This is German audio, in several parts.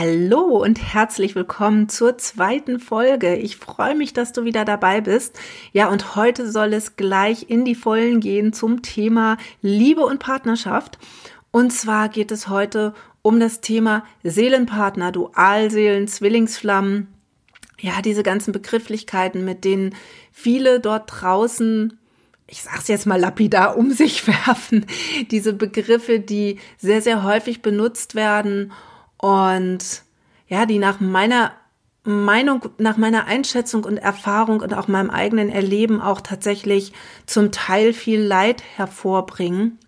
Hallo und herzlich willkommen zur zweiten Folge. Ich freue mich, dass du wieder dabei bist. Ja, und heute soll es gleich in die Vollen gehen zum Thema Liebe und Partnerschaft. Und zwar geht es heute um das Thema Seelenpartner, Dualseelen, Zwillingsflammen. Ja, diese ganzen Begrifflichkeiten, mit denen viele dort draußen ich sag's jetzt mal lapidar, um sich werfen. Diese Begriffe, die sehr, sehr häufig benutzt werden und ja, die nach meiner Meinung, nach meiner Einschätzung und Erfahrung und auch meinem eigenen Erleben auch tatsächlich zum Teil viel Leid hervorbringen.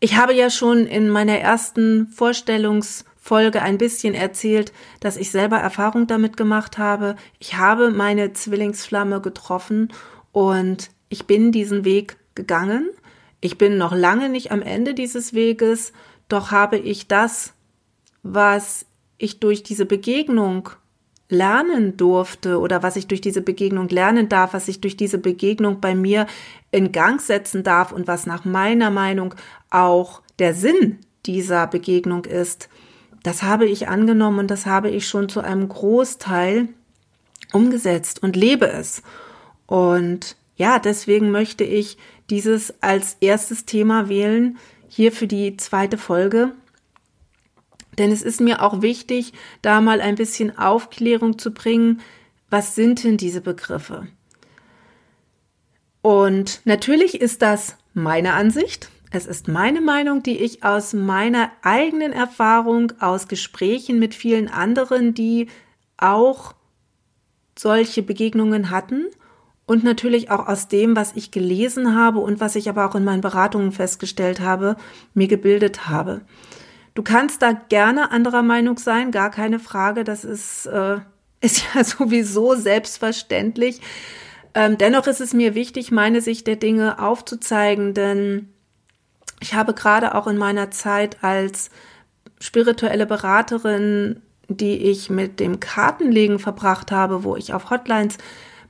Ich habe ja schon in meiner ersten Vorstellungsfolge ein bisschen erzählt, dass ich selber Erfahrung damit gemacht habe. Ich habe meine Zwillingsflamme getroffen und ich bin diesen Weg gegangen. Ich bin noch lange nicht am Ende dieses Weges, doch habe ich das was ich durch diese Begegnung lernen durfte oder was ich durch diese Begegnung lernen darf, was ich durch diese Begegnung bei mir in Gang setzen darf und was nach meiner Meinung auch der Sinn dieser Begegnung ist, das habe ich angenommen und das habe ich schon zu einem Großteil umgesetzt und lebe es. Und ja, deswegen möchte ich dieses als erstes Thema wählen, hier für die zweite Folge, denn es ist mir auch wichtig, da mal ein bisschen Aufklärung zu bringen. Was sind denn diese Begriffe? Und natürlich ist das meine Ansicht. Es ist meine Meinung, die ich aus meiner eigenen Erfahrung, aus Gesprächen mit vielen anderen, die auch solche Begegnungen hatten und natürlich auch aus dem, was ich gelesen habe und was ich aber auch in meinen Beratungen festgestellt habe, mir gebildet habe. Du kannst da gerne anderer Meinung sein, gar keine Frage. Das ist, äh, ist ja sowieso selbstverständlich. Ähm, dennoch ist es mir wichtig, meine Sicht der Dinge aufzuzeigen, denn ich habe gerade auch in meiner Zeit als spirituelle Beraterin, die ich mit dem Kartenlegen verbracht habe, wo ich auf Hotlines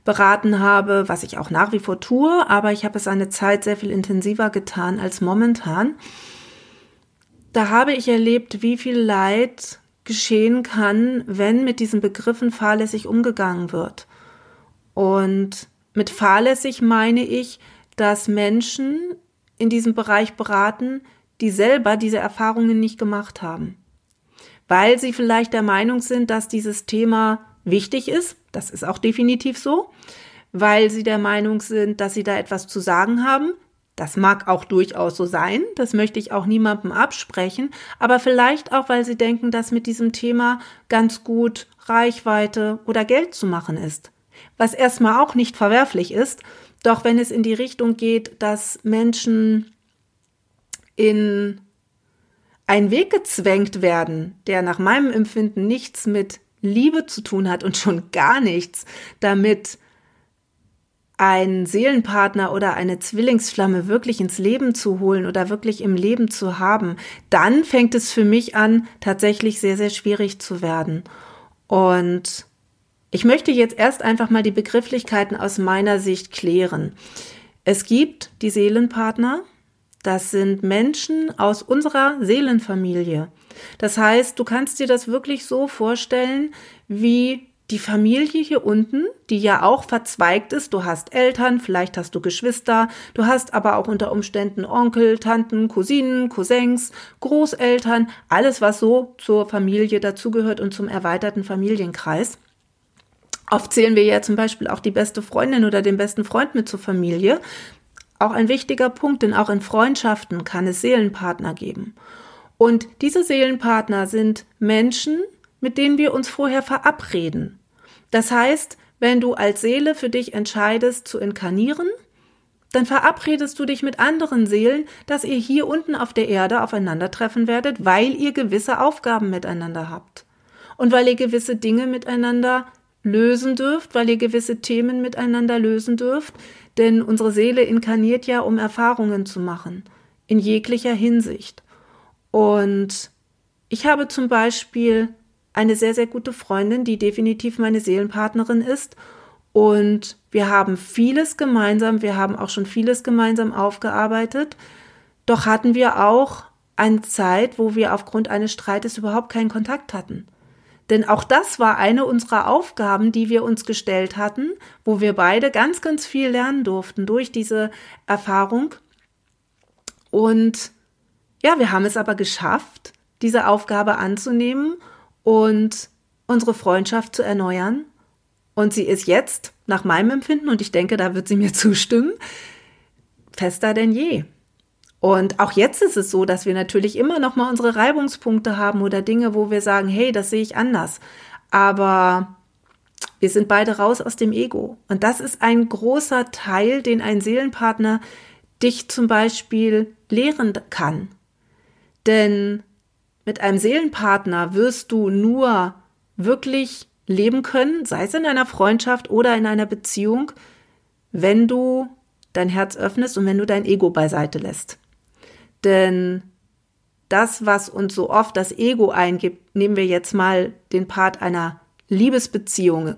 beraten habe, was ich auch nach wie vor tue, aber ich habe es eine Zeit sehr viel intensiver getan als momentan da habe ich erlebt, wie viel Leid geschehen kann, wenn mit diesen Begriffen fahrlässig umgegangen wird. Und mit fahrlässig meine ich, dass Menschen in diesem Bereich beraten, die selber diese Erfahrungen nicht gemacht haben. Weil sie vielleicht der Meinung sind, dass dieses Thema wichtig ist, das ist auch definitiv so, weil sie der Meinung sind, dass sie da etwas zu sagen haben, das mag auch durchaus so sein, das möchte ich auch niemandem absprechen, aber vielleicht auch, weil sie denken, dass mit diesem Thema ganz gut Reichweite oder Geld zu machen ist. Was erstmal auch nicht verwerflich ist, doch wenn es in die Richtung geht, dass Menschen in einen Weg gezwängt werden, der nach meinem Empfinden nichts mit Liebe zu tun hat und schon gar nichts damit einen Seelenpartner oder eine Zwillingsflamme wirklich ins Leben zu holen oder wirklich im Leben zu haben, dann fängt es für mich an, tatsächlich sehr, sehr schwierig zu werden. Und ich möchte jetzt erst einfach mal die Begrifflichkeiten aus meiner Sicht klären. Es gibt die Seelenpartner, das sind Menschen aus unserer Seelenfamilie. Das heißt, du kannst dir das wirklich so vorstellen, wie die Familie hier unten, die ja auch verzweigt ist, du hast Eltern, vielleicht hast du Geschwister, du hast aber auch unter Umständen Onkel, Tanten, Cousinen, Cousins, Großeltern, alles, was so zur Familie dazugehört und zum erweiterten Familienkreis. Oft zählen wir ja zum Beispiel auch die beste Freundin oder den besten Freund mit zur Familie. Auch ein wichtiger Punkt, denn auch in Freundschaften kann es Seelenpartner geben. Und diese Seelenpartner sind Menschen, mit denen wir uns vorher verabreden. Das heißt, wenn du als Seele für dich entscheidest zu inkarnieren, dann verabredest du dich mit anderen Seelen, dass ihr hier unten auf der Erde aufeinandertreffen werdet, weil ihr gewisse Aufgaben miteinander habt. Und weil ihr gewisse Dinge miteinander lösen dürft, weil ihr gewisse Themen miteinander lösen dürft, denn unsere Seele inkarniert ja, um Erfahrungen zu machen, in jeglicher Hinsicht. Und ich habe zum Beispiel eine sehr, sehr gute Freundin, die definitiv meine Seelenpartnerin ist. Und wir haben vieles gemeinsam, wir haben auch schon vieles gemeinsam aufgearbeitet. Doch hatten wir auch eine Zeit, wo wir aufgrund eines Streites überhaupt keinen Kontakt hatten. Denn auch das war eine unserer Aufgaben, die wir uns gestellt hatten, wo wir beide ganz, ganz viel lernen durften durch diese Erfahrung. Und ja, wir haben es aber geschafft, diese Aufgabe anzunehmen und unsere Freundschaft zu erneuern. Und sie ist jetzt, nach meinem Empfinden, und ich denke, da wird sie mir zustimmen, fester denn je. Und auch jetzt ist es so, dass wir natürlich immer noch mal unsere Reibungspunkte haben oder Dinge, wo wir sagen, hey, das sehe ich anders. Aber wir sind beide raus aus dem Ego. Und das ist ein großer Teil, den ein Seelenpartner dich zum Beispiel lehren kann. Denn mit einem Seelenpartner wirst du nur wirklich leben können, sei es in einer Freundschaft oder in einer Beziehung, wenn du dein Herz öffnest und wenn du dein Ego beiseite lässt. Denn das, was uns so oft das Ego eingibt, nehmen wir jetzt mal den Part einer Liebesbeziehung,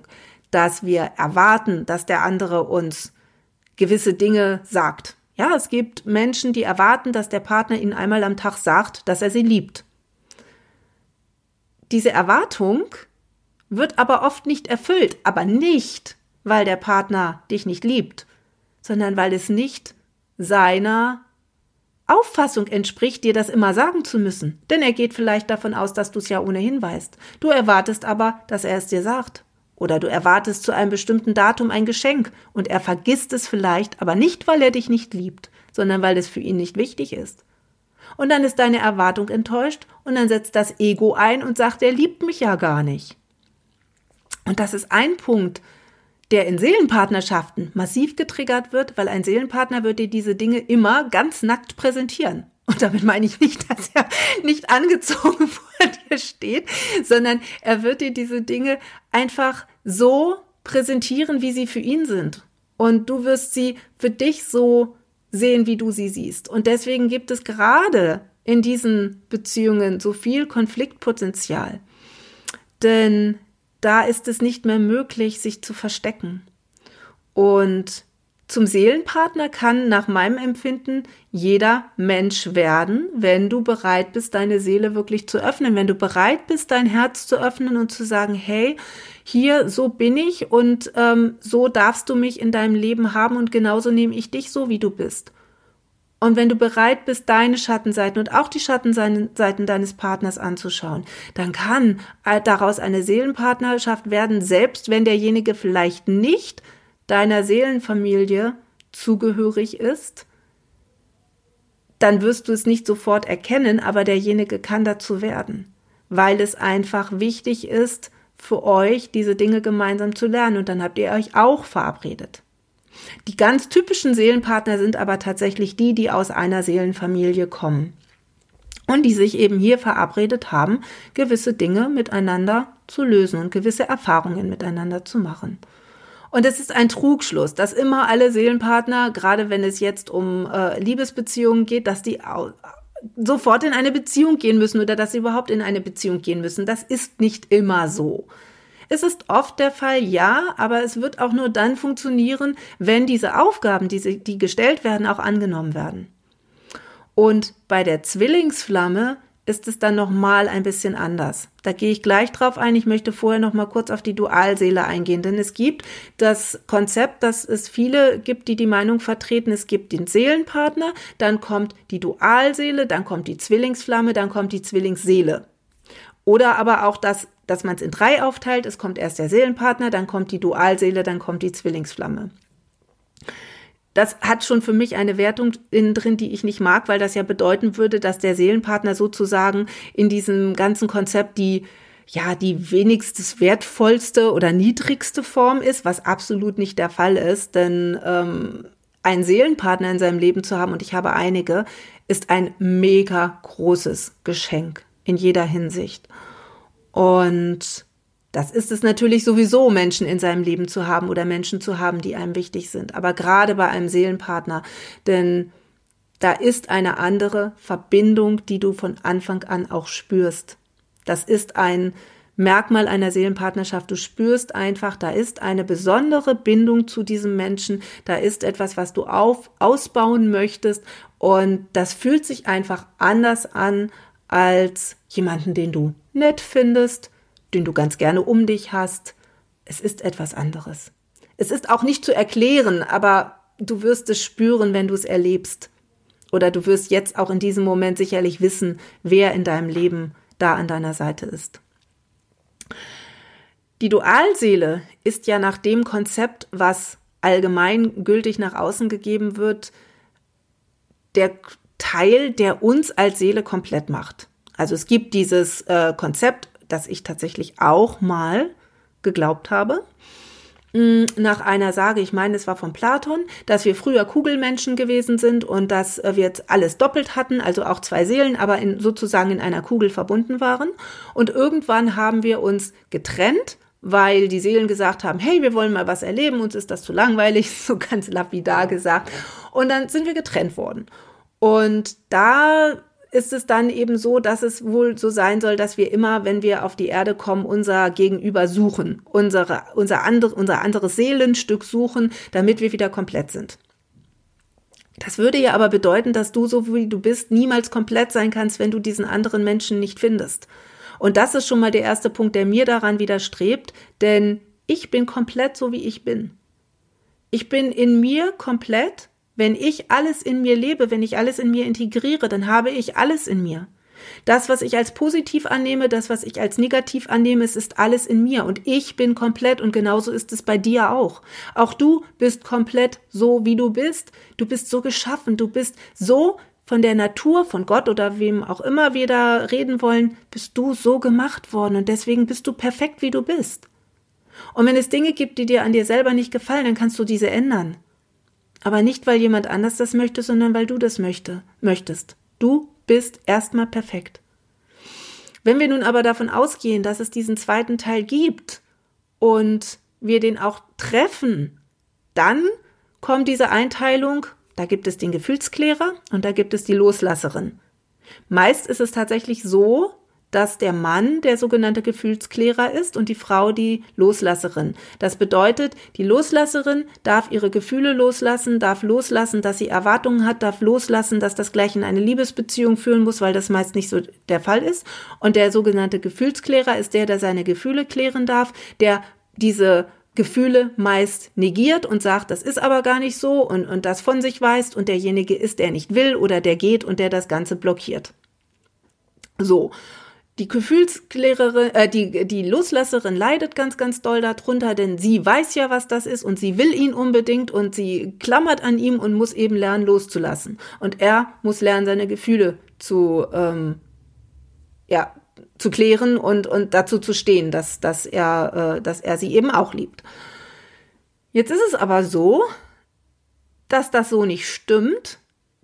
dass wir erwarten, dass der andere uns gewisse Dinge sagt. Ja, es gibt Menschen, die erwarten, dass der Partner ihnen einmal am Tag sagt, dass er sie liebt. Diese Erwartung wird aber oft nicht erfüllt, aber nicht, weil der Partner dich nicht liebt, sondern weil es nicht seiner Auffassung entspricht, dir das immer sagen zu müssen. Denn er geht vielleicht davon aus, dass du es ja ohnehin weißt. Du erwartest aber, dass er es dir sagt. Oder du erwartest zu einem bestimmten Datum ein Geschenk und er vergisst es vielleicht, aber nicht, weil er dich nicht liebt, sondern weil es für ihn nicht wichtig ist. Und dann ist deine Erwartung enttäuscht und dann setzt das Ego ein und sagt, er liebt mich ja gar nicht. Und das ist ein Punkt, der in Seelenpartnerschaften massiv getriggert wird, weil ein Seelenpartner wird dir diese Dinge immer ganz nackt präsentieren. Und damit meine ich nicht, dass er nicht angezogen vor dir steht, sondern er wird dir diese Dinge einfach so präsentieren, wie sie für ihn sind. Und du wirst sie für dich so sehen, wie du sie siehst. Und deswegen gibt es gerade in diesen Beziehungen so viel Konfliktpotenzial. Denn da ist es nicht mehr möglich, sich zu verstecken. Und zum Seelenpartner kann nach meinem Empfinden jeder Mensch werden, wenn du bereit bist, deine Seele wirklich zu öffnen, wenn du bereit bist, dein Herz zu öffnen und zu sagen, hey, hier, so bin ich und ähm, so darfst du mich in deinem Leben haben und genauso nehme ich dich so, wie du bist. Und wenn du bereit bist, deine Schattenseiten und auch die Schattenseiten deines Partners anzuschauen, dann kann äh, daraus eine Seelenpartnerschaft werden, selbst wenn derjenige vielleicht nicht deiner Seelenfamilie zugehörig ist, dann wirst du es nicht sofort erkennen, aber derjenige kann dazu werden, weil es einfach wichtig ist, für euch diese Dinge gemeinsam zu lernen und dann habt ihr euch auch verabredet. Die ganz typischen Seelenpartner sind aber tatsächlich die, die aus einer Seelenfamilie kommen und die sich eben hier verabredet haben, gewisse Dinge miteinander zu lösen und gewisse Erfahrungen miteinander zu machen. Und es ist ein Trugschluss, dass immer alle Seelenpartner, gerade wenn es jetzt um äh, Liebesbeziehungen geht, dass die sofort in eine Beziehung gehen müssen oder dass sie überhaupt in eine Beziehung gehen müssen. Das ist nicht immer so. Es ist oft der Fall, ja, aber es wird auch nur dann funktionieren, wenn diese Aufgaben, die, die gestellt werden, auch angenommen werden. Und bei der Zwillingsflamme ist es dann nochmal ein bisschen anders. Da gehe ich gleich drauf ein. Ich möchte vorher noch mal kurz auf die Dualseele eingehen, denn es gibt das Konzept, dass es viele gibt, die die Meinung vertreten, es gibt den Seelenpartner, dann kommt die Dualseele, dann kommt die Zwillingsflamme, dann kommt die Zwillingsseele. Oder aber auch das dass man es in drei aufteilt. Es kommt erst der Seelenpartner, dann kommt die Dualseele, dann kommt die Zwillingsflamme. Das hat schon für mich eine Wertung innen drin, die ich nicht mag, weil das ja bedeuten würde, dass der Seelenpartner sozusagen in diesem ganzen Konzept die ja, die wenigstens wertvollste oder niedrigste Form ist, was absolut nicht der Fall ist, denn ähm, einen Seelenpartner in seinem Leben zu haben, und ich habe einige, ist ein mega großes Geschenk in jeder Hinsicht. Und das ist es natürlich sowieso, Menschen in seinem Leben zu haben oder Menschen zu haben, die einem wichtig sind. Aber gerade bei einem Seelenpartner, denn da ist eine andere Verbindung, die du von Anfang an auch spürst. Das ist ein Merkmal einer Seelenpartnerschaft. Du spürst einfach, da ist eine besondere Bindung zu diesem Menschen, da ist etwas, was du auf, ausbauen möchtest Und das fühlt sich einfach anders an als jemanden, den du nett findest, den du ganz gerne um dich hast. Es ist etwas anderes. Es ist auch nicht zu erklären, aber du wirst es spüren, wenn du es erlebst. Oder du wirst jetzt auch in diesem Moment sicherlich wissen, wer in deinem Leben da an deiner Seite ist. Die Dualseele ist ja nach dem Konzept, was allgemein gültig nach außen gegeben wird, der Teil, der uns als Seele komplett macht. Also es gibt dieses äh, Konzept, das ich tatsächlich auch mal geglaubt habe, mm, nach einer Sage, ich meine, es war von Platon, dass wir früher Kugelmenschen gewesen sind und dass wir jetzt alles doppelt hatten, also auch zwei Seelen, aber in, sozusagen in einer Kugel verbunden waren. Und irgendwann haben wir uns getrennt weil die Seelen gesagt haben, hey, wir wollen mal was erleben, uns ist das zu langweilig, so ganz lapidar gesagt. Und dann sind wir getrennt worden. Und da ist es dann eben so, dass es wohl so sein soll, dass wir immer, wenn wir auf die Erde kommen, unser Gegenüber suchen, unsere, unser, andere, unser anderes Seelenstück suchen, damit wir wieder komplett sind. Das würde ja aber bedeuten, dass du, so wie du bist, niemals komplett sein kannst, wenn du diesen anderen Menschen nicht findest. Und das ist schon mal der erste Punkt, der mir daran widerstrebt, denn ich bin komplett so, wie ich bin. Ich bin in mir komplett. Wenn ich alles in mir lebe, wenn ich alles in mir integriere, dann habe ich alles in mir. Das, was ich als positiv annehme, das, was ich als negativ annehme, es ist alles in mir und ich bin komplett und genauso ist es bei dir auch. Auch du bist komplett so, wie du bist. Du bist so geschaffen, du bist so von der Natur, von Gott oder wem auch immer wir da reden wollen, bist du so gemacht worden und deswegen bist du perfekt, wie du bist. Und wenn es Dinge gibt, die dir an dir selber nicht gefallen, dann kannst du diese ändern. Aber nicht, weil jemand anders das möchte, sondern weil du das möchte, möchtest. Du bist erstmal perfekt. Wenn wir nun aber davon ausgehen, dass es diesen zweiten Teil gibt und wir den auch treffen, dann kommt diese Einteilung da gibt es den Gefühlsklärer und da gibt es die Loslasserin. Meist ist es tatsächlich so, dass der Mann der sogenannte Gefühlsklärer ist und die Frau die Loslasserin. Das bedeutet, die Loslasserin darf ihre Gefühle loslassen, darf loslassen, dass sie Erwartungen hat, darf loslassen, dass das gleich in eine Liebesbeziehung führen muss, weil das meist nicht so der Fall ist. Und der sogenannte Gefühlsklärer ist der, der seine Gefühle klären darf, der diese Gefühle meist negiert und sagt, das ist aber gar nicht so und, und das von sich weist und derjenige ist, der nicht will oder der geht und der das Ganze blockiert. So. Die Gefühlsklärerin, äh, die, die Loslasserin leidet ganz, ganz doll darunter, denn sie weiß ja, was das ist und sie will ihn unbedingt und sie klammert an ihm und muss eben lernen, loszulassen. Und er muss lernen, seine Gefühle zu, ähm, ja, zu klären und, und dazu zu stehen, dass, dass, er, äh, dass er sie eben auch liebt. Jetzt ist es aber so, dass das so nicht stimmt,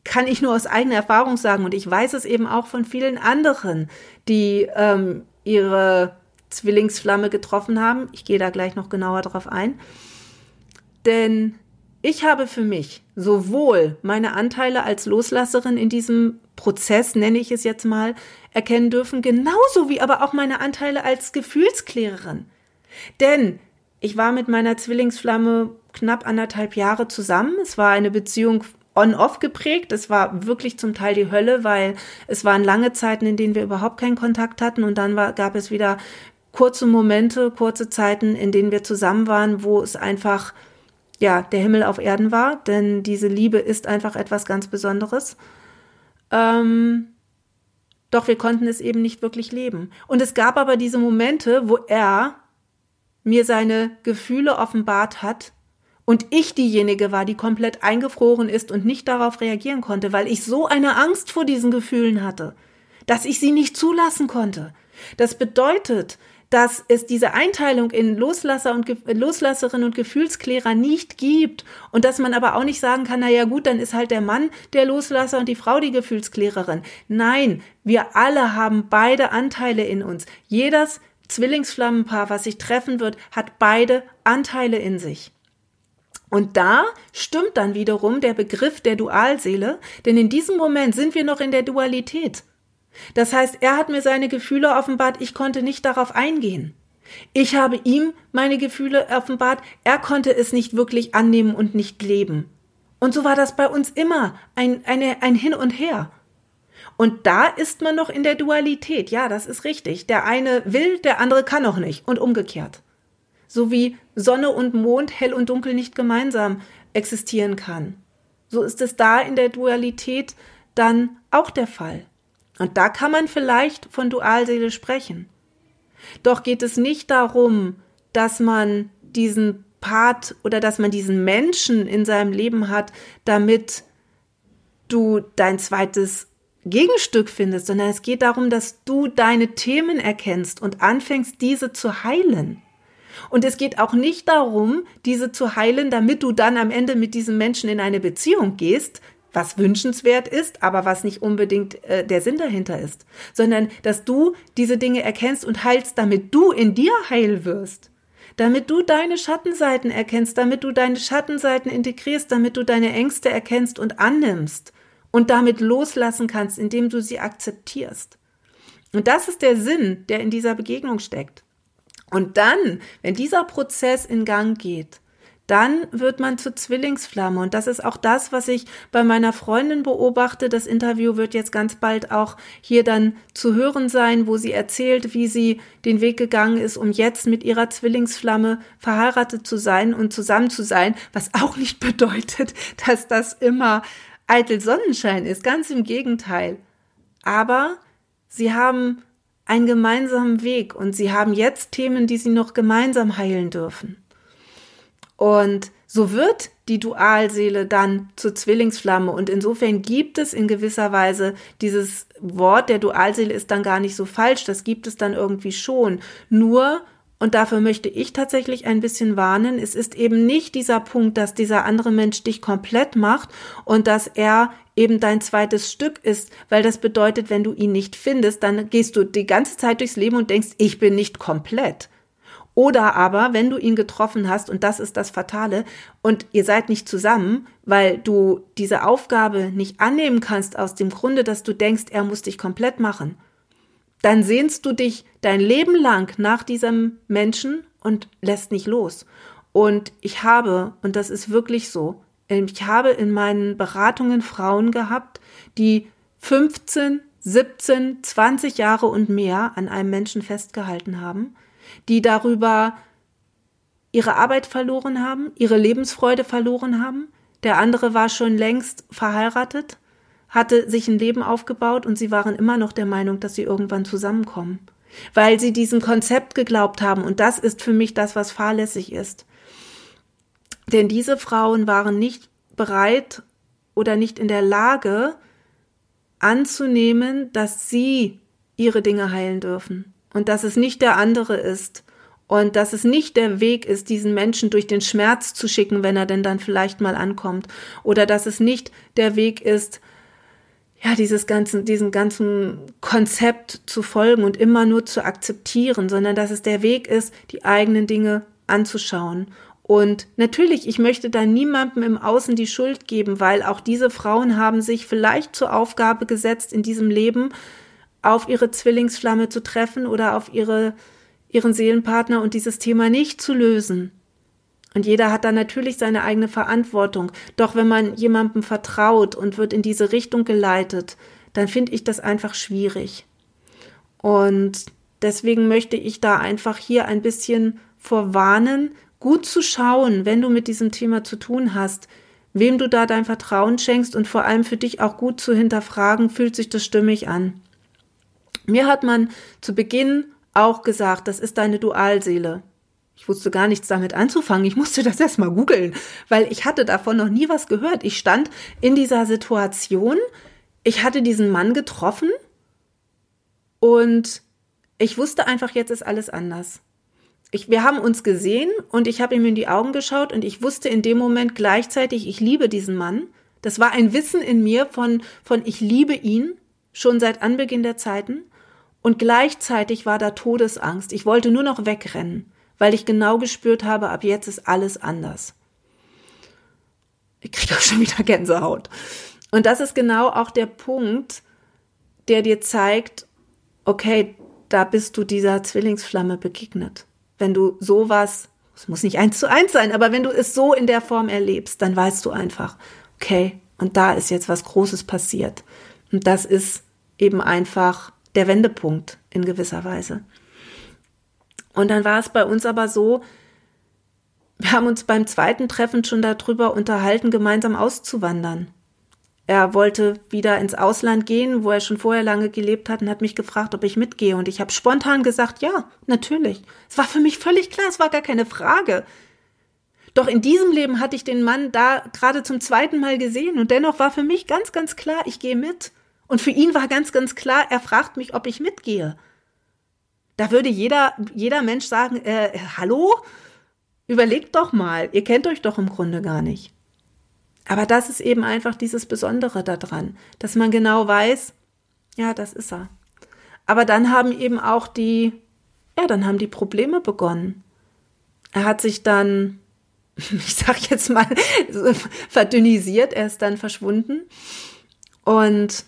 kann ich nur aus eigener Erfahrung sagen und ich weiß es eben auch von vielen anderen, die ähm, ihre Zwillingsflamme getroffen haben. Ich gehe da gleich noch genauer drauf ein. Denn ich habe für mich sowohl meine Anteile als Loslasserin in diesem Prozess, nenne ich es jetzt mal, erkennen dürfen, genauso wie aber auch meine Anteile als Gefühlsklärerin. Denn ich war mit meiner Zwillingsflamme knapp anderthalb Jahre zusammen. Es war eine Beziehung on-off geprägt. Es war wirklich zum Teil die Hölle, weil es waren lange Zeiten, in denen wir überhaupt keinen Kontakt hatten und dann war, gab es wieder kurze Momente, kurze Zeiten, in denen wir zusammen waren, wo es einfach ja der Himmel auf Erden war, denn diese Liebe ist einfach etwas ganz Besonderes. Ähm, doch wir konnten es eben nicht wirklich leben. Und es gab aber diese Momente, wo er mir seine Gefühle offenbart hat und ich diejenige war, die komplett eingefroren ist und nicht darauf reagieren konnte, weil ich so eine Angst vor diesen Gefühlen hatte, dass ich sie nicht zulassen konnte. Das bedeutet, dass es diese Einteilung in Loslasser und Loslasserin und Gefühlsklärer nicht gibt und dass man aber auch nicht sagen kann, na ja gut, dann ist halt der Mann der Loslasser und die Frau die Gefühlsklärerin. Nein, wir alle haben beide Anteile in uns. Jedes Zwillingsflammenpaar, was sich treffen wird, hat beide Anteile in sich. Und da stimmt dann wiederum der Begriff der Dualseele, denn in diesem Moment sind wir noch in der Dualität. Das heißt, er hat mir seine Gefühle offenbart, ich konnte nicht darauf eingehen. Ich habe ihm meine Gefühle offenbart, er konnte es nicht wirklich annehmen und nicht leben. Und so war das bei uns immer, ein, eine, ein Hin und Her. Und da ist man noch in der Dualität. Ja, das ist richtig. Der eine will, der andere kann noch nicht. Und umgekehrt. So wie Sonne und Mond, hell und dunkel nicht gemeinsam existieren kann. So ist es da in der Dualität dann auch der Fall. Und da kann man vielleicht von Dualseele sprechen. Doch geht es nicht darum, dass man diesen Part oder dass man diesen Menschen in seinem Leben hat, damit du dein zweites Gegenstück findest, sondern es geht darum, dass du deine Themen erkennst und anfängst, diese zu heilen. Und es geht auch nicht darum, diese zu heilen, damit du dann am Ende mit diesem Menschen in eine Beziehung gehst, was wünschenswert ist, aber was nicht unbedingt äh, der Sinn dahinter ist, sondern dass du diese Dinge erkennst und heilst, damit du in dir heil wirst, damit du deine Schattenseiten erkennst, damit du deine Schattenseiten integrierst, damit du deine Ängste erkennst und annimmst und damit loslassen kannst, indem du sie akzeptierst. Und das ist der Sinn, der in dieser Begegnung steckt. Und dann, wenn dieser Prozess in Gang geht, dann wird man zur Zwillingsflamme. Und das ist auch das, was ich bei meiner Freundin beobachte. Das Interview wird jetzt ganz bald auch hier dann zu hören sein, wo sie erzählt, wie sie den Weg gegangen ist, um jetzt mit ihrer Zwillingsflamme verheiratet zu sein und zusammen zu sein, was auch nicht bedeutet, dass das immer eitel Sonnenschein ist. Ganz im Gegenteil. Aber sie haben einen gemeinsamen Weg und sie haben jetzt Themen, die sie noch gemeinsam heilen dürfen. Und so wird die Dualseele dann zur Zwillingsflamme. Und insofern gibt es in gewisser Weise dieses Wort der Dualseele ist dann gar nicht so falsch. Das gibt es dann irgendwie schon. Nur und dafür möchte ich tatsächlich ein bisschen warnen. Es ist eben nicht dieser Punkt, dass dieser andere Mensch dich komplett macht und dass er eben dein zweites Stück ist, weil das bedeutet, wenn du ihn nicht findest, dann gehst du die ganze Zeit durchs Leben und denkst, ich bin nicht komplett. Oder aber, wenn du ihn getroffen hast, und das ist das Fatale, und ihr seid nicht zusammen, weil du diese Aufgabe nicht annehmen kannst aus dem Grunde, dass du denkst, er muss dich komplett machen, dann sehnst du dich dein Leben lang nach diesem Menschen und lässt nicht los. Und ich habe, und das ist wirklich so, ich habe in meinen Beratungen Frauen gehabt, die 15, 17, 20 Jahre und mehr an einem Menschen festgehalten haben, die darüber ihre Arbeit verloren haben, ihre Lebensfreude verloren haben. Der andere war schon längst verheiratet hatte sich ein Leben aufgebaut und sie waren immer noch der Meinung, dass sie irgendwann zusammenkommen, weil sie diesem Konzept geglaubt haben und das ist für mich das, was fahrlässig ist. Denn diese Frauen waren nicht bereit oder nicht in der Lage anzunehmen, dass sie ihre Dinge heilen dürfen und dass es nicht der andere ist und dass es nicht der Weg ist, diesen Menschen durch den Schmerz zu schicken, wenn er denn dann vielleicht mal ankommt oder dass es nicht der Weg ist, ja, dieses ganzen, diesen ganzen Konzept zu folgen und immer nur zu akzeptieren, sondern dass es der Weg ist, die eigenen Dinge anzuschauen. Und natürlich, ich möchte da niemandem im Außen die Schuld geben, weil auch diese Frauen haben sich vielleicht zur Aufgabe gesetzt, in diesem Leben auf ihre Zwillingsflamme zu treffen oder auf ihre, ihren Seelenpartner und dieses Thema nicht zu lösen. Und jeder hat da natürlich seine eigene Verantwortung. Doch wenn man jemandem vertraut und wird in diese Richtung geleitet, dann finde ich das einfach schwierig. Und deswegen möchte ich da einfach hier ein bisschen vorwarnen, gut zu schauen, wenn du mit diesem Thema zu tun hast, wem du da dein Vertrauen schenkst und vor allem für dich auch gut zu hinterfragen, fühlt sich das stimmig an. Mir hat man zu Beginn auch gesagt, das ist deine Dualseele. Ich wusste gar nichts damit anzufangen. Ich musste das erstmal googeln, weil ich hatte davon noch nie was gehört. Ich stand in dieser Situation. Ich hatte diesen Mann getroffen und ich wusste einfach, jetzt ist alles anders. Ich, wir haben uns gesehen und ich habe ihm in die Augen geschaut und ich wusste in dem Moment gleichzeitig, ich liebe diesen Mann. Das war ein Wissen in mir von, von ich liebe ihn schon seit Anbeginn der Zeiten und gleichzeitig war da Todesangst. Ich wollte nur noch wegrennen weil ich genau gespürt habe, ab jetzt ist alles anders. Ich kriege auch schon wieder Gänsehaut. Und das ist genau auch der Punkt, der dir zeigt, okay, da bist du dieser Zwillingsflamme begegnet. Wenn du sowas, es muss nicht eins zu eins sein, aber wenn du es so in der Form erlebst, dann weißt du einfach, okay, und da ist jetzt was Großes passiert. Und das ist eben einfach der Wendepunkt in gewisser Weise. Und dann war es bei uns aber so, wir haben uns beim zweiten Treffen schon darüber unterhalten, gemeinsam auszuwandern. Er wollte wieder ins Ausland gehen, wo er schon vorher lange gelebt hat und hat mich gefragt, ob ich mitgehe. Und ich habe spontan gesagt, ja, natürlich. Es war für mich völlig klar, es war gar keine Frage. Doch in diesem Leben hatte ich den Mann da gerade zum zweiten Mal gesehen und dennoch war für mich ganz, ganz klar, ich gehe mit. Und für ihn war ganz, ganz klar, er fragt mich, ob ich mitgehe. Da würde jeder, jeder Mensch sagen, äh, hallo? Überlegt doch mal, ihr kennt euch doch im Grunde gar nicht. Aber das ist eben einfach dieses Besondere daran, dass man genau weiß, ja, das ist er. Aber dann haben eben auch die, ja, dann haben die Probleme begonnen. Er hat sich dann ich sag jetzt mal, verdünnisiert. Er ist dann verschwunden. Und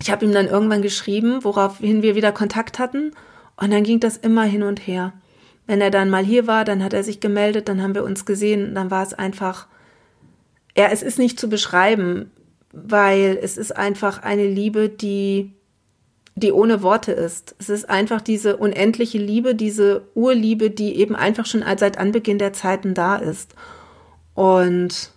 ich habe ihm dann irgendwann geschrieben, woraufhin wir wieder Kontakt hatten. Und dann ging das immer hin und her. Wenn er dann mal hier war, dann hat er sich gemeldet, dann haben wir uns gesehen, dann war es einfach, ja, es ist nicht zu beschreiben, weil es ist einfach eine Liebe, die die ohne Worte ist. Es ist einfach diese unendliche Liebe, diese Urliebe, die eben einfach schon seit Anbeginn der Zeiten da ist. Und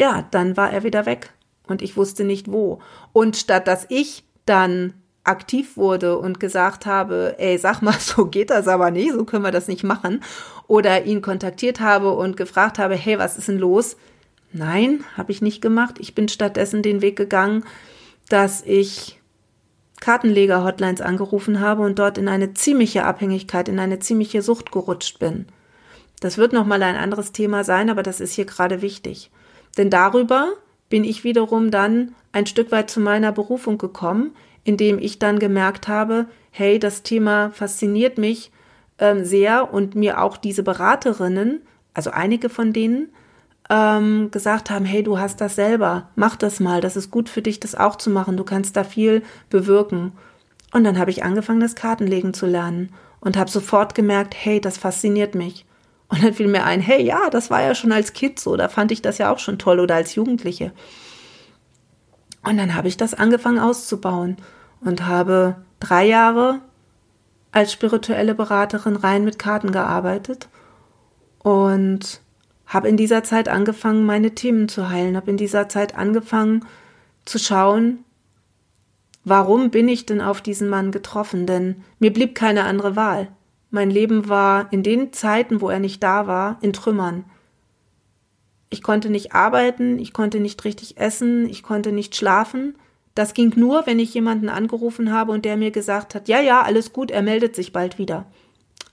ja, dann war er wieder weg und ich wusste nicht wo. Und statt dass ich dann aktiv wurde und gesagt habe, ey, sag mal, so geht das aber nicht, so können wir das nicht machen, oder ihn kontaktiert habe und gefragt habe, hey, was ist denn los? Nein, habe ich nicht gemacht. Ich bin stattdessen den Weg gegangen, dass ich Kartenleger-Hotlines angerufen habe und dort in eine ziemliche Abhängigkeit, in eine ziemliche Sucht gerutscht bin. Das wird nochmal ein anderes Thema sein, aber das ist hier gerade wichtig. Denn darüber bin ich wiederum dann ein Stück weit zu meiner Berufung gekommen, indem ich dann gemerkt habe, hey, das Thema fasziniert mich ähm, sehr und mir auch diese Beraterinnen, also einige von denen, ähm, gesagt haben, hey, du hast das selber, mach das mal, das ist gut für dich, das auch zu machen, du kannst da viel bewirken. Und dann habe ich angefangen, das Kartenlegen zu lernen und habe sofort gemerkt, hey, das fasziniert mich. Und dann fiel mir ein, hey, ja, das war ja schon als Kind so, da fand ich das ja auch schon toll oder als Jugendliche. Und dann habe ich das angefangen auszubauen und habe drei Jahre als spirituelle Beraterin rein mit Karten gearbeitet und habe in dieser Zeit angefangen, meine Themen zu heilen, habe in dieser Zeit angefangen zu schauen, warum bin ich denn auf diesen Mann getroffen? Denn mir blieb keine andere Wahl. Mein Leben war in den Zeiten, wo er nicht da war, in Trümmern. Ich konnte nicht arbeiten, ich konnte nicht richtig essen, ich konnte nicht schlafen. Das ging nur, wenn ich jemanden angerufen habe und der mir gesagt hat, ja, ja, alles gut, er meldet sich bald wieder.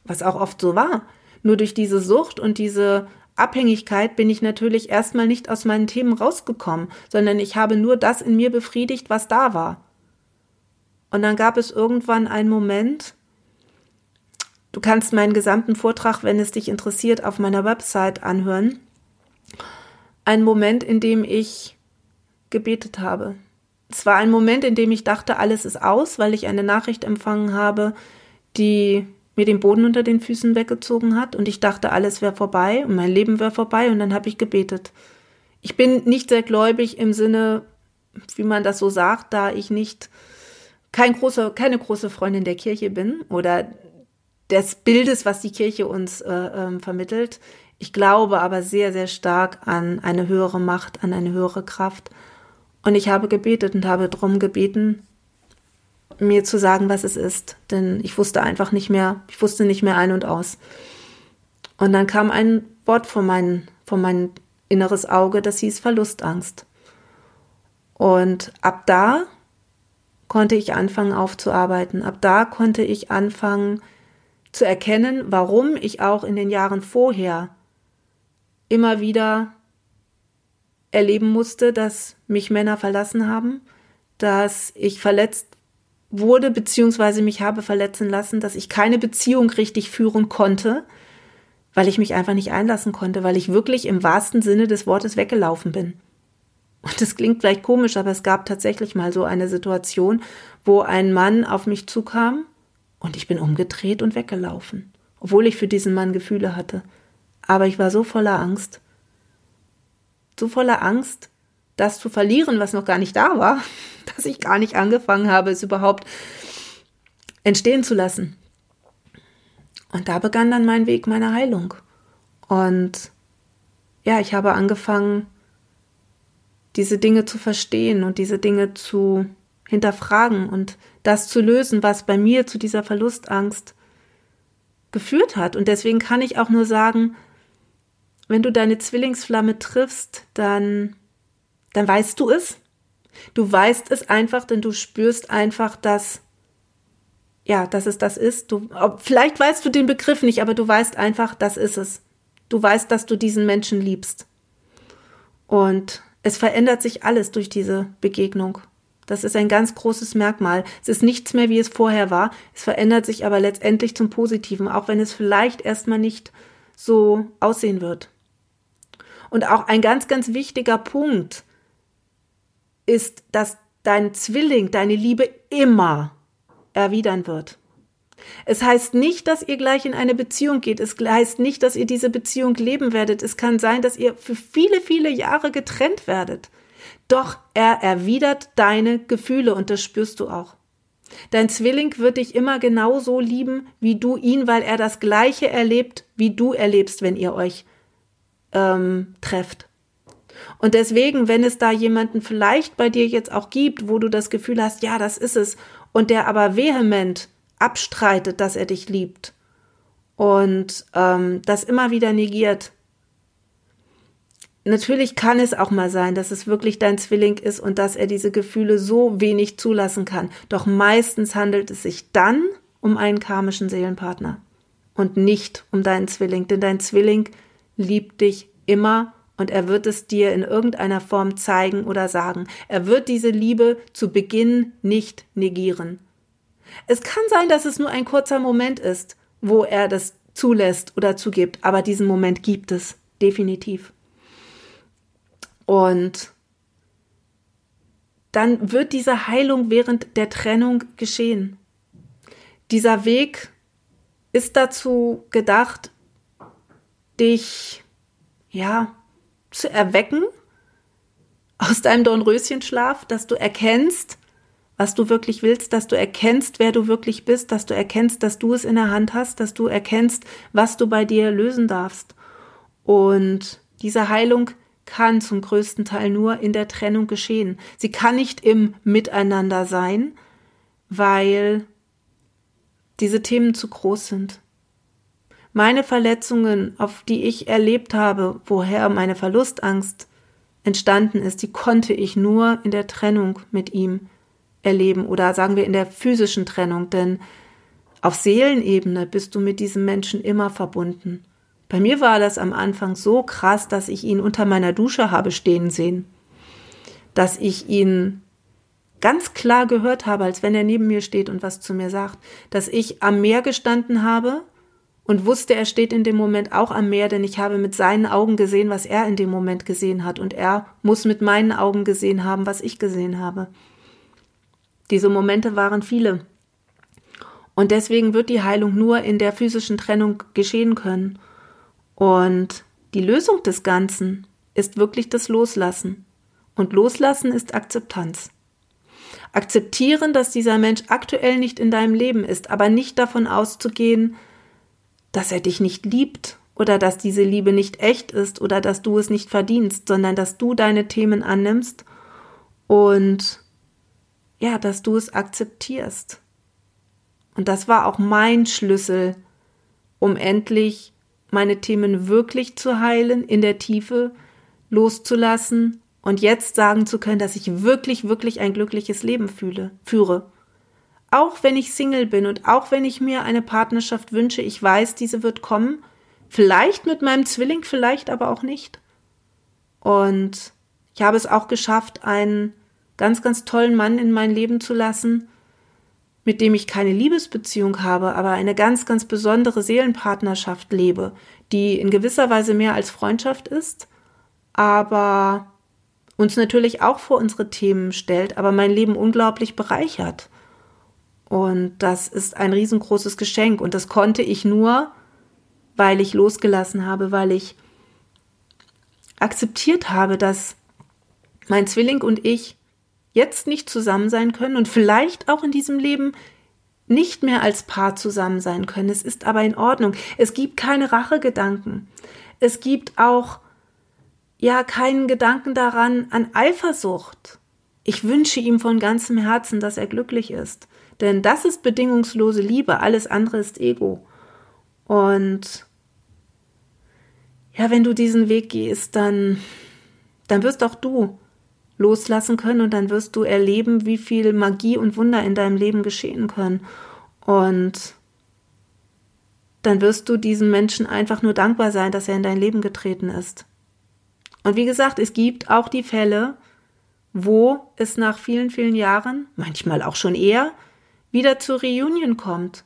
Was auch oft so war. Nur durch diese Sucht und diese Abhängigkeit bin ich natürlich erstmal nicht aus meinen Themen rausgekommen, sondern ich habe nur das in mir befriedigt, was da war. Und dann gab es irgendwann einen Moment, du kannst meinen gesamten Vortrag, wenn es dich interessiert, auf meiner Website anhören, ein Moment, in dem ich gebetet habe. Es war ein Moment, in dem ich dachte, alles ist aus, weil ich eine Nachricht empfangen habe, die mir den Boden unter den Füßen weggezogen hat und ich dachte, alles wäre vorbei und mein Leben wäre vorbei und dann habe ich gebetet. Ich bin nicht sehr gläubig im Sinne, wie man das so sagt, da ich nicht kein großer, keine große Freundin der Kirche bin oder des Bildes, was die Kirche uns äh, äh, vermittelt. Ich glaube aber sehr, sehr stark an eine höhere Macht, an eine höhere Kraft. Und ich habe gebetet und habe darum gebeten, mir zu sagen, was es ist. Denn ich wusste einfach nicht mehr, ich wusste nicht mehr ein und aus. Und dann kam ein Wort von mein, von mein inneres Auge, das hieß Verlustangst. Und ab da konnte ich anfangen aufzuarbeiten. Ab da konnte ich anfangen zu erkennen, warum ich auch in den Jahren vorher immer wieder erleben musste, dass mich Männer verlassen haben, dass ich verletzt wurde beziehungsweise mich habe verletzen lassen, dass ich keine Beziehung richtig führen konnte, weil ich mich einfach nicht einlassen konnte, weil ich wirklich im wahrsten Sinne des Wortes weggelaufen bin. Und das klingt vielleicht komisch, aber es gab tatsächlich mal so eine Situation, wo ein Mann auf mich zukam und ich bin umgedreht und weggelaufen, obwohl ich für diesen Mann Gefühle hatte. Aber ich war so voller Angst. so voller Angst, das zu verlieren, was noch gar nicht da war, dass ich gar nicht angefangen habe, es überhaupt entstehen zu lassen. Und da begann dann mein Weg meiner Heilung. Und ja, ich habe angefangen, diese Dinge zu verstehen und diese Dinge zu hinterfragen und das zu lösen, was bei mir zu dieser Verlustangst geführt hat. Und deswegen kann ich auch nur sagen, wenn du deine Zwillingsflamme triffst, dann, dann weißt du es. Du weißt es einfach, denn du spürst einfach, dass, ja, dass es das ist. Du, vielleicht weißt du den Begriff nicht, aber du weißt einfach, das ist es. Du weißt, dass du diesen Menschen liebst. Und es verändert sich alles durch diese Begegnung. Das ist ein ganz großes Merkmal. Es ist nichts mehr, wie es vorher war. Es verändert sich aber letztendlich zum Positiven, auch wenn es vielleicht erstmal nicht so aussehen wird. Und auch ein ganz, ganz wichtiger Punkt ist, dass dein Zwilling deine Liebe immer erwidern wird. Es heißt nicht, dass ihr gleich in eine Beziehung geht. Es heißt nicht, dass ihr diese Beziehung leben werdet. Es kann sein, dass ihr für viele, viele Jahre getrennt werdet. Doch er erwidert deine Gefühle und das spürst du auch. Dein Zwilling wird dich immer genauso lieben wie du ihn, weil er das Gleiche erlebt, wie du erlebst, wenn ihr euch ähm, trefft. Und deswegen, wenn es da jemanden vielleicht bei dir jetzt auch gibt, wo du das Gefühl hast, ja, das ist es, und der aber vehement abstreitet, dass er dich liebt und ähm, das immer wieder negiert, natürlich kann es auch mal sein, dass es wirklich dein Zwilling ist und dass er diese Gefühle so wenig zulassen kann. Doch meistens handelt es sich dann um einen karmischen Seelenpartner und nicht um deinen Zwilling, denn dein Zwilling liebt dich immer und er wird es dir in irgendeiner Form zeigen oder sagen. Er wird diese Liebe zu Beginn nicht negieren. Es kann sein, dass es nur ein kurzer Moment ist, wo er das zulässt oder zugibt, aber diesen Moment gibt es definitiv. Und dann wird diese Heilung während der Trennung geschehen. Dieser Weg ist dazu gedacht, dich, ja, zu erwecken aus deinem Dornröschenschlaf, dass du erkennst, was du wirklich willst, dass du erkennst, wer du wirklich bist, dass du erkennst, dass du es in der Hand hast, dass du erkennst, was du bei dir lösen darfst. Und diese Heilung kann zum größten Teil nur in der Trennung geschehen. Sie kann nicht im Miteinander sein, weil diese Themen zu groß sind. Meine Verletzungen, auf die ich erlebt habe, woher meine Verlustangst entstanden ist, die konnte ich nur in der Trennung mit ihm erleben oder sagen wir in der physischen Trennung, denn auf Seelenebene bist du mit diesem Menschen immer verbunden. Bei mir war das am Anfang so krass, dass ich ihn unter meiner Dusche habe stehen sehen. Dass ich ihn ganz klar gehört habe, als wenn er neben mir steht und was zu mir sagt. Dass ich am Meer gestanden habe und wusste, er steht in dem Moment auch am Meer, denn ich habe mit seinen Augen gesehen, was er in dem Moment gesehen hat. Und er muss mit meinen Augen gesehen haben, was ich gesehen habe. Diese Momente waren viele. Und deswegen wird die Heilung nur in der physischen Trennung geschehen können. Und die Lösung des Ganzen ist wirklich das Loslassen. Und Loslassen ist Akzeptanz. Akzeptieren, dass dieser Mensch aktuell nicht in deinem Leben ist, aber nicht davon auszugehen, dass er dich nicht liebt oder dass diese Liebe nicht echt ist oder dass du es nicht verdienst, sondern dass du deine Themen annimmst und ja, dass du es akzeptierst. Und das war auch mein Schlüssel, um endlich meine Themen wirklich zu heilen, in der Tiefe loszulassen und jetzt sagen zu können, dass ich wirklich, wirklich ein glückliches Leben fühle, führe. Auch wenn ich Single bin und auch wenn ich mir eine Partnerschaft wünsche, ich weiß, diese wird kommen. Vielleicht mit meinem Zwilling, vielleicht aber auch nicht. Und ich habe es auch geschafft, einen ganz, ganz tollen Mann in mein Leben zu lassen, mit dem ich keine Liebesbeziehung habe, aber eine ganz, ganz besondere Seelenpartnerschaft lebe, die in gewisser Weise mehr als Freundschaft ist, aber uns natürlich auch vor unsere Themen stellt, aber mein Leben unglaublich bereichert. Und das ist ein riesengroßes Geschenk und das konnte ich nur, weil ich losgelassen habe, weil ich akzeptiert habe, dass mein Zwilling und ich jetzt nicht zusammen sein können und vielleicht auch in diesem Leben nicht mehr als Paar zusammen sein können. Es ist aber in Ordnung. Es gibt keine Rachegedanken. Es gibt auch ja keinen Gedanken daran an Eifersucht. Ich wünsche ihm von ganzem Herzen, dass er glücklich ist. Denn das ist bedingungslose Liebe, alles andere ist Ego. Und ja, wenn du diesen Weg gehst, dann, dann wirst auch du loslassen können und dann wirst du erleben, wie viel Magie und Wunder in deinem Leben geschehen können. Und dann wirst du diesem Menschen einfach nur dankbar sein, dass er in dein Leben getreten ist. Und wie gesagt, es gibt auch die Fälle, wo es nach vielen, vielen Jahren, manchmal auch schon eher, wieder zur Reunion kommt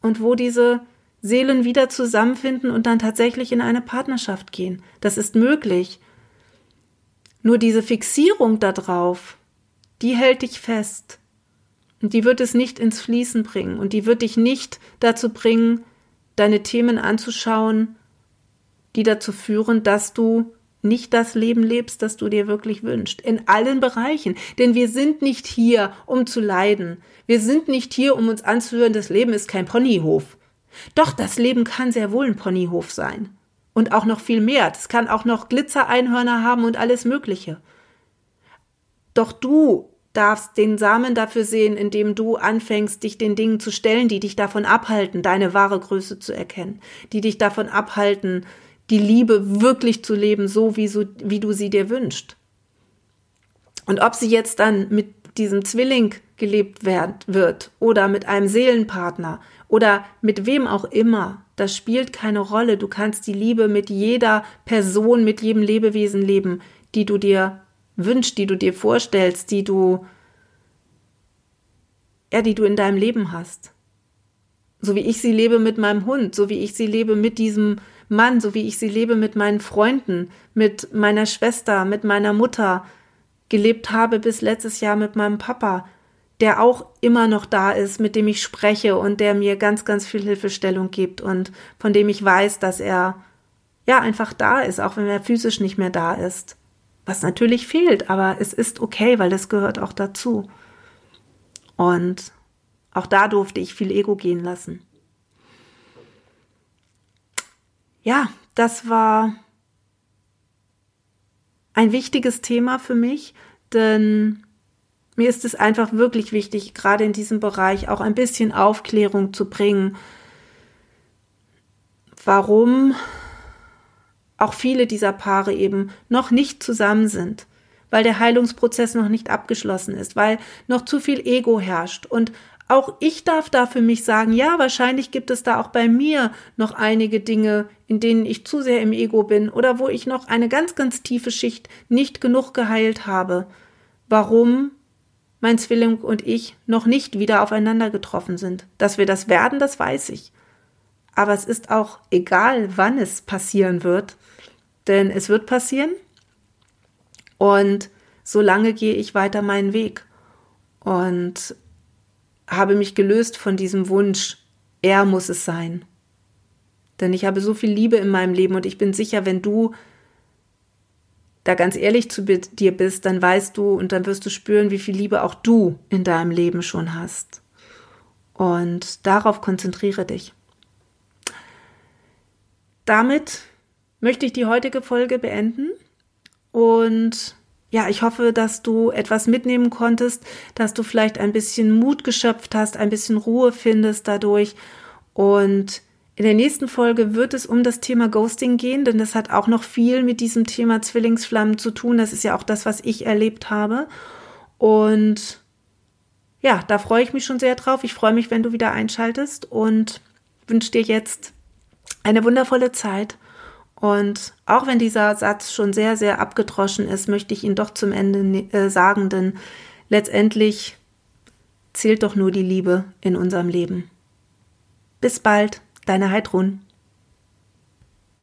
und wo diese Seelen wieder zusammenfinden und dann tatsächlich in eine Partnerschaft gehen. Das ist möglich. Nur diese Fixierung darauf, die hält dich fest. Und die wird es nicht ins Fließen bringen. Und die wird dich nicht dazu bringen, deine Themen anzuschauen, die dazu führen, dass du nicht das Leben lebst, das du dir wirklich wünschst. In allen Bereichen. Denn wir sind nicht hier, um zu leiden. Wir sind nicht hier, um uns anzuhören, das Leben ist kein Ponyhof. Doch das Leben kann sehr wohl ein Ponyhof sein. Und auch noch viel mehr. Es kann auch noch Glitzereinhörner haben und alles Mögliche. Doch du darfst den Samen dafür sehen, indem du anfängst, dich den Dingen zu stellen, die dich davon abhalten, deine wahre Größe zu erkennen, die dich davon abhalten, die Liebe wirklich zu leben, so wie, so wie du sie dir wünschst. Und ob sie jetzt dann mit diesem Zwilling gelebt wird oder mit einem Seelenpartner oder mit wem auch immer, das spielt keine Rolle. Du kannst die Liebe mit jeder Person, mit jedem Lebewesen leben, die du dir wünschst, die du dir vorstellst, die du ja, die du in deinem Leben hast. So wie ich sie lebe mit meinem Hund, so wie ich sie lebe mit diesem Mann, so wie ich sie lebe mit meinen Freunden, mit meiner Schwester, mit meiner Mutter, gelebt habe bis letztes Jahr mit meinem Papa, der auch immer noch da ist, mit dem ich spreche und der mir ganz, ganz viel Hilfestellung gibt und von dem ich weiß, dass er ja einfach da ist, auch wenn er physisch nicht mehr da ist. Was natürlich fehlt, aber es ist okay, weil das gehört auch dazu. Und auch da durfte ich viel Ego gehen lassen. Ja, das war ein wichtiges Thema für mich, denn mir ist es einfach wirklich wichtig, gerade in diesem Bereich auch ein bisschen Aufklärung zu bringen, warum auch viele dieser Paare eben noch nicht zusammen sind, weil der Heilungsprozess noch nicht abgeschlossen ist, weil noch zu viel Ego herrscht und auch ich darf da für mich sagen, ja, wahrscheinlich gibt es da auch bei mir noch einige Dinge, in denen ich zu sehr im Ego bin oder wo ich noch eine ganz, ganz tiefe Schicht nicht genug geheilt habe. Warum mein Zwilling und ich noch nicht wieder aufeinander getroffen sind. Dass wir das werden, das weiß ich. Aber es ist auch egal, wann es passieren wird, denn es wird passieren und solange gehe ich weiter meinen Weg. Und habe mich gelöst von diesem Wunsch, er muss es sein. Denn ich habe so viel Liebe in meinem Leben und ich bin sicher, wenn du da ganz ehrlich zu dir bist, dann weißt du und dann wirst du spüren, wie viel Liebe auch du in deinem Leben schon hast. Und darauf konzentriere dich. Damit möchte ich die heutige Folge beenden und ja, ich hoffe, dass du etwas mitnehmen konntest, dass du vielleicht ein bisschen Mut geschöpft hast, ein bisschen Ruhe findest dadurch. Und in der nächsten Folge wird es um das Thema Ghosting gehen, denn das hat auch noch viel mit diesem Thema Zwillingsflammen zu tun. Das ist ja auch das, was ich erlebt habe. Und ja, da freue ich mich schon sehr drauf. Ich freue mich, wenn du wieder einschaltest und wünsche dir jetzt eine wundervolle Zeit und auch wenn dieser Satz schon sehr, sehr abgedroschen ist, möchte ich ihn doch zum Ende ne-, äh, sagen, denn letztendlich zählt doch nur die Liebe in unserem Leben. Bis bald, deine Heidrun.